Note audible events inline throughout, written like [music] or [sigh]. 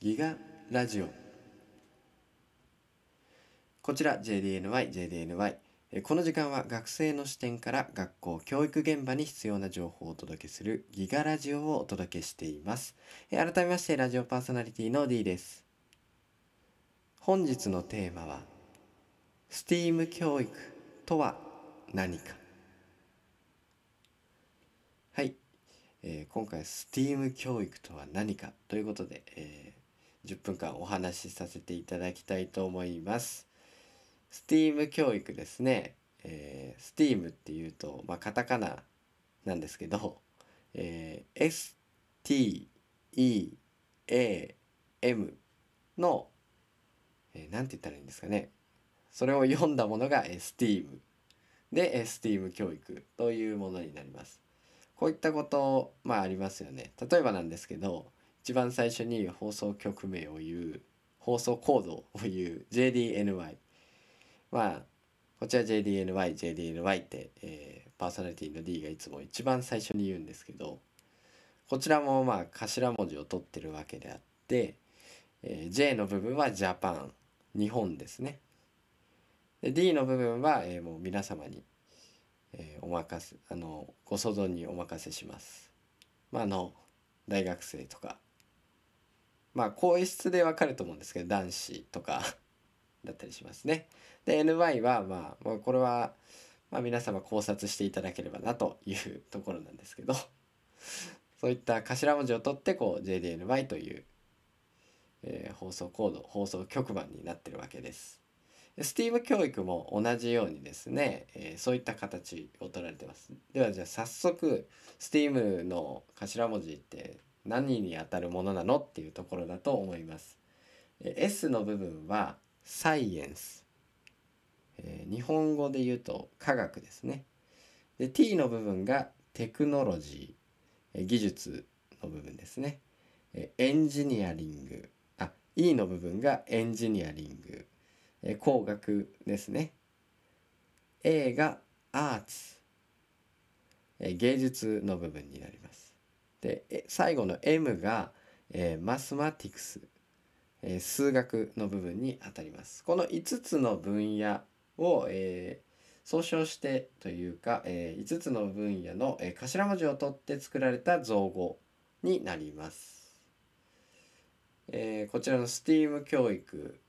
ギガラジオ。こちら JDNY JDNY えーこの時間は学生の視点から学校教育現場に必要な情報をお届けするギガラジオをお届けしています。改めましてラジオパーソナリティの D です。本日のテーマは STEAM 教育とは何か。はい、えー今回 STEAM 教育とは何かということで、えー10分間お話しさせていただきたいと思います。STEAM 教育ですね。えー STEAM っていうと、まあ、カタカナなんですけど、えー STEAM の、えーなんて言ったらいいんですかね。それを読んだものが STEAM で STEAM 教育というものになります。こういったこと、まあありますよね。例えばなんですけど、一番最初に放送局名を言う、放送コードを言う JDNY。まあ、こちら JDNY、JDNY って、えーパーソナリティの D がいつも一番最初に言うんですけど、こちらもまあ頭文字を取ってるわけであって、えー J の部分はジャパン、日本ですね。で D の部分は、えーもう皆様に、えーお任せ、あの、ご想像にお任せします。まあ、あの、大学生とか、まあ、更衣室でわかると思うんですけど、男子とかだったりしますね。で、NY は、まあ、もうこれは、まあ、皆様考察していただければなというところなんですけど、[laughs] そういった頭文字を取って、こう、JDNY という、えー放送コード、放送局番になってるわけです。STEAM 教育も同じようにですね、えーそういった形を取られてます。ではじゃあ早速 STEAM の頭文字って何に当たるものなのっていうところだと思います。え S の部分はサイエンス、えー日本語で言うと科学ですね。で T の部分がテクノロジー、えー技術の部分ですね。えーエンジニアリングあ E の部分がエンジニアリングえー工学ですね。A がアーツ、えー芸術の部分になります。で、最後の M が、えーマスマティクス、えー数学の部分にあたります。この5つの分野を、えー総称してというか、え5つの分野の、えー頭文字を取って作られた造語になります。えーこちらの STEAM 教育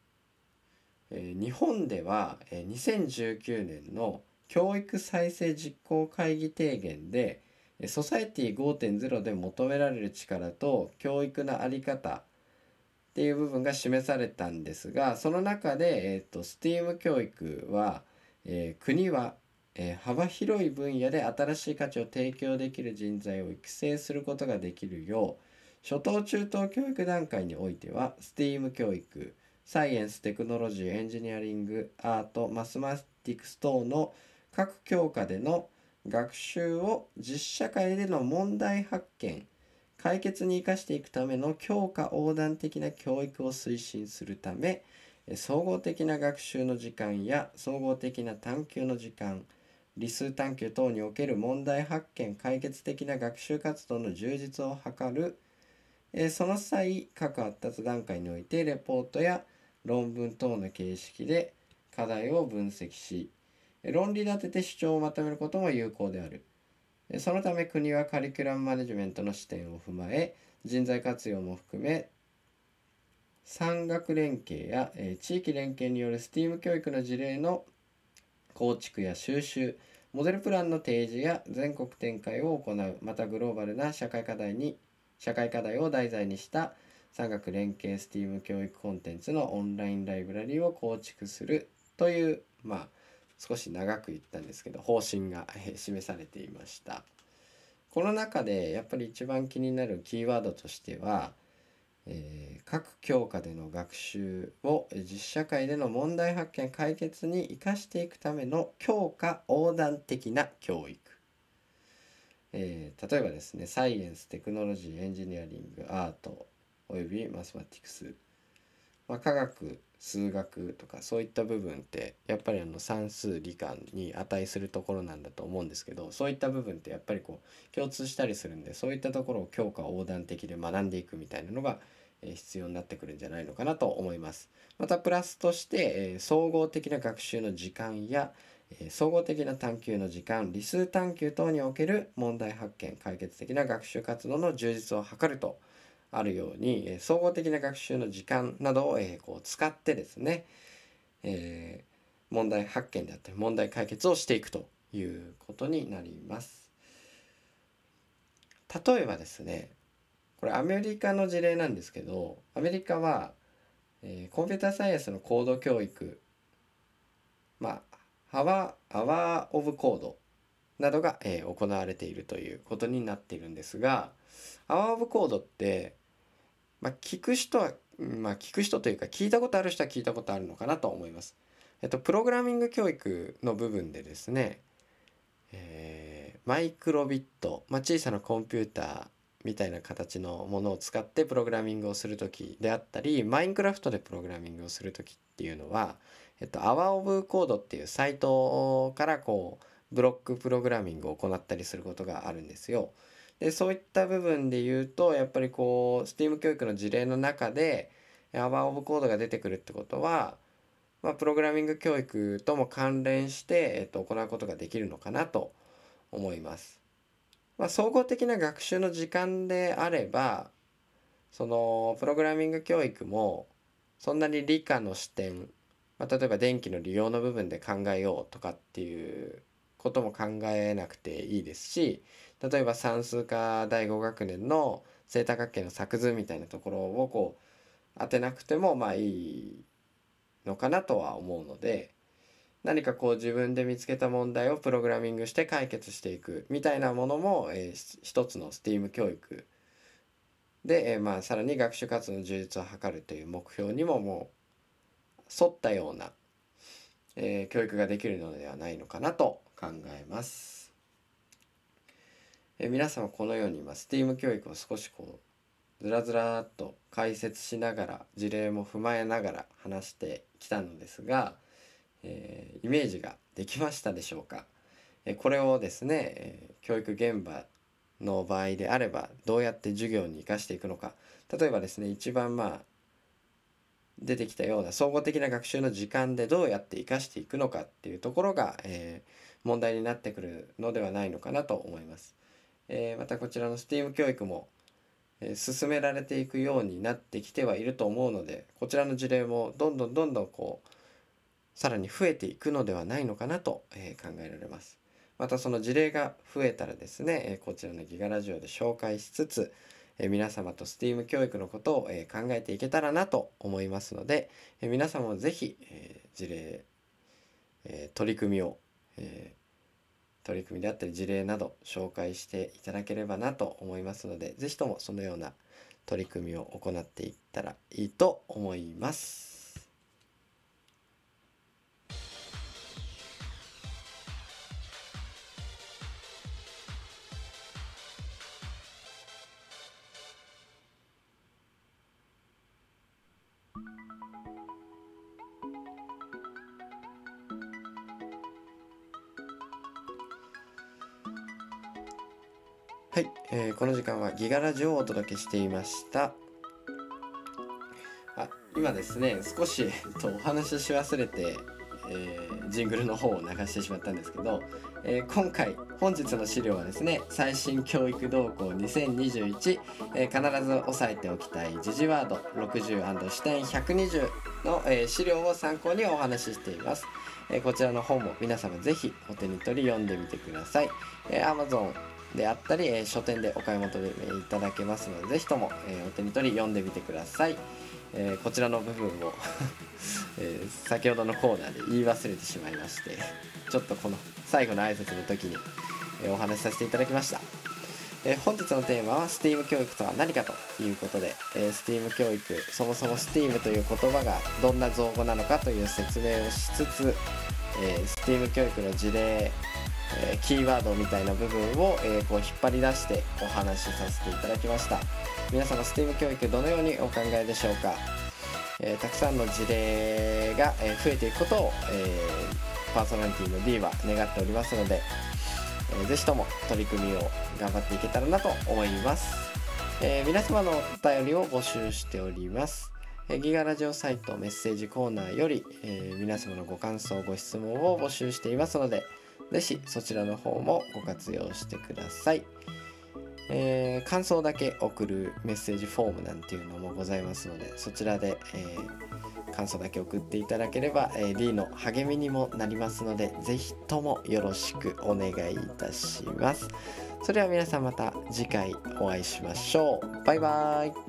えー日本では、えー2019年の教育再生実行会議提言でソサエティ5.0で求められる力と教育の在り方っていう部分が示されたんですがその中で、えー、と STEAM 教育は、えー国は、えー幅広い分野で新しい価値を提供できる人材を育成することができるよう初等中等教育段階においては STEAM 教育サイエンス、テクノロジー、エンジニアリング、アート、マスマティクス等の各教科での学習を実社会での問題発見、解決に生かしていくための教科横断的な教育を推進するため、総合的な学習の時間や総合的な探究の時間、理数探究等における問題発見、解決的な学習活動の充実を図る、えその際各発達段階においてレポートや論文等の形式で課題を分析し論理立てて主張をまとめることも有効である。そのため国はカリキュラムマネジメントの視点を踏まえ人材活用も含め産学連携や、え地域連携による STEAM 教育の事例の構築や収集モデルプランの提示や全国展開を行うまたグローバルな社会課題に社会課題を題材にした産学連携 STEAM 教育コンテンツのオンラインライブラリを構築するというまあ少し長く言ったんですけど方針が示されていました。この中でやっぱり一番気になるキーワードとしては、えー各教科での学習を実社会での問題発見解決に生かしていくための教科横断的な教育。えー、例えばですねサイエンステクノロジーエンジニアリングアートおよびマスマティクス、ま、科学数学とかそういった部分ってやっぱりあの算数理科に値するところなんだと思うんですけどそういった部分ってやっぱりこう共通したりするんでそういったところを教科横断的で学んでいくみたいなのが必要になってくるんじゃないのかなと思います。またプラスとして総合的な学習の時間や総合的な探究の時間理数探究等における問題発見解決的な学習活動の充実を図るとあるように総合的な学習の時間などをこう使ってですね、えー、問題発見であったり問題解決をしていくということになります。例えばですねこれアメリカの事例なんですけどアメリカは、えー、コンピューターサイエンスのコード教育まあアワーアワーオブコードなどが、えー、行われているということになっているんですがアワーオブコードって、まあ、聞く人は、まあ、聞く人というか聞いたことある人は聞いたことあるのかなと思います。えっと、プログラミング教育の部分でですね、えー、マイクロビット、まあ、小さなコンピューターみたいな形のものを使ってプログラミングをする時であったりマインクラフトでプログラミングをする時っていうのは、えっと、アワーオブコードっていうサイトからこうブロックプログラミングを行ったりすることがあるんですよ。でそういった部分で言うとやっぱりこう STEAM 教育の事例の中でアワーオブコードが出てくるってことは、まあ、プログラミング教育とも関連して、えっと、行うことができるのかなと思います。まあ、総合的な学習の時間であればそのプログラミング教育もそんなに理科の視点、まあ、例えば電気の利用の部分で考えようとかっていうことも考えなくていいですし例えば算数科第5学年の正多角形の作図みたいなところをこう当てなくてもまあいいのかなとは思うので何かこう自分で見つけた問題をプログラミングして解決していくみたいなものも、えー、一つの STEAM 教育で、えー、まあさらに学習活動の充実を図るという目標にももう沿ったような、えー、教育ができるのではないのかなと考えます。えー、皆様このように、まあ、STEAM 教育を少しこうずらずらっと解説しながら事例も踏まえながら話してきたのですが、えー、イメージができましたでしょうか、え、これをですね、え、教育現場の場合であればどうやって授業に生かしていくのか例えばですね一番まあ出てきたような総合的な学習の時間でどうやって生かしていくのかっていうところが、えー、問題になってくるのではないのかなと思います。え、またこちらの STEAM 教育も、え、進められていくようになってきてはいると思うのでこちらの事例もどんどんどんどんこうさらに増えていくのではないのかなと、え考えられます。またその事例が増えたらですね、えこちらのギガラジオで紹介しつつ、え皆様と STEAM 教育のことを、え考えていけたらなと思いますので、え皆様も是非、え事例、え取り組みを、え取り組みであったり事例など紹介していただければなと思いますので、是非ともそのような取り組みを行っていったらいいと思います。はい、えー、この時間はギガラジオをお届けしていました。あ今ですね少し、えっと、お話しし忘れて、えー、ジングルの方を流してしまったんですけど、えー、今回本日の資料はですね最新教育動向2021、えー、必ず押さえておきたい時事ワード60視点120の、えー、資料を参考にお話ししています、えー、こちらの本も皆様ぜひお手に取り読んでみてください、えー、Amazon であったり、えー、書店でお買い求めいただけますのでぜひとも、えー、お手に取り読んでみてください、えー、こちらの部分を [laughs] え、先ほどのコーナーで言い忘れてしまいましてちょっとこの最後の挨拶の時に、え、お話しさせていただきました、え、本日のテーマは STEAM 教育とは何かということで、え、STEAM 教育そもそも STEAM という言葉がどんな造語なのかという説明をしつつ、え、STEAM 教育の事例えー、キーワードみたいな部分を、えー、こう引っ張り出してお話しさせていただきました。皆様 STEAM 教育どのようにお考えでしょうか、えー、たくさんの事例が、え増えていくことを、えパーソナリティの D は願っておりますので、えー、ぜひとも取り組みを頑張っていけたらなと思います、え皆様のお便りを募集しております。ギガラジオサイトメッセージコーナーより、え、皆様のご感想ご質問を募集していますのでぜひそちらの方もご活用してください、えー、感想だけ送るメッセージフォームなんていうのもございますのでそちらで、えー、感想だけ送っていただければ、えー、D の励みにもなりますのでぜひともよろしくお願いいたします。それでは皆さんまた次回お会いしましょう。バイバーイ。